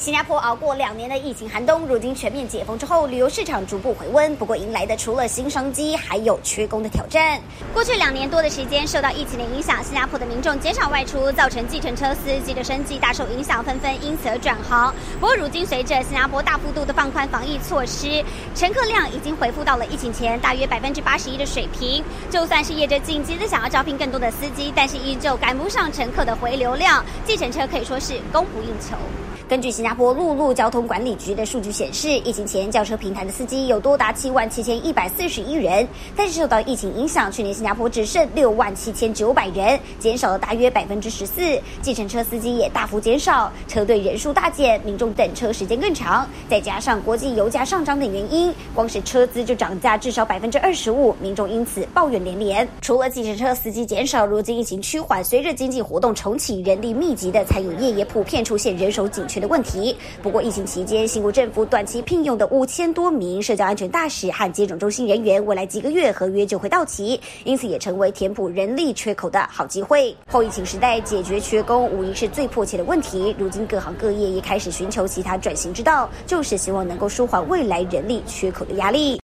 新加坡熬过两年的疫情寒冬，如今全面解封之后，旅游市场逐步回温。不过，迎来的除了新商机，还有缺工的挑战。过去两年多的时间，受到疫情的影响，新加坡的民众减少外出，造成计程车司机的生计大受影响，纷纷因此而转行。不过，如今随着新加坡大幅度的放宽防疫措施，乘客量已经恢复到了疫情前大约百分之八十一的水平。就算是业者紧急的想要招聘更多的司机，但是依旧赶不上乘客的回流量，计程车可以说是供不应求。根据新加坡陆路交通管理局的数据显示，疫情前轿车平台的司机有多达七万七千一百四十一人，但是受到疫情影响，去年新加坡只剩六万七千九百人，减少了大约百分之十四。计程车司机也大幅减少，车队人数大减，民众等车时间更长，再加上国际油价上涨等原因，光是车资就涨价至少百分之二十五，民众因此抱怨连连。除了计程车司机减少，如今疫情趋缓，随着经济活动重启，人力密集的餐饮业也普遍出现人手紧缺的问题。不过，疫情期间，新国政府短期聘用的五千多名社交安全大使和接种中心人员，未来几个月合约就会到期，因此也成为填补人力缺口的好机会。后疫情时代，解决缺工无疑是最迫切的问题。如今，各行各业也开始寻求其他转型之道，就是希望能够舒缓未来人力缺口的压力。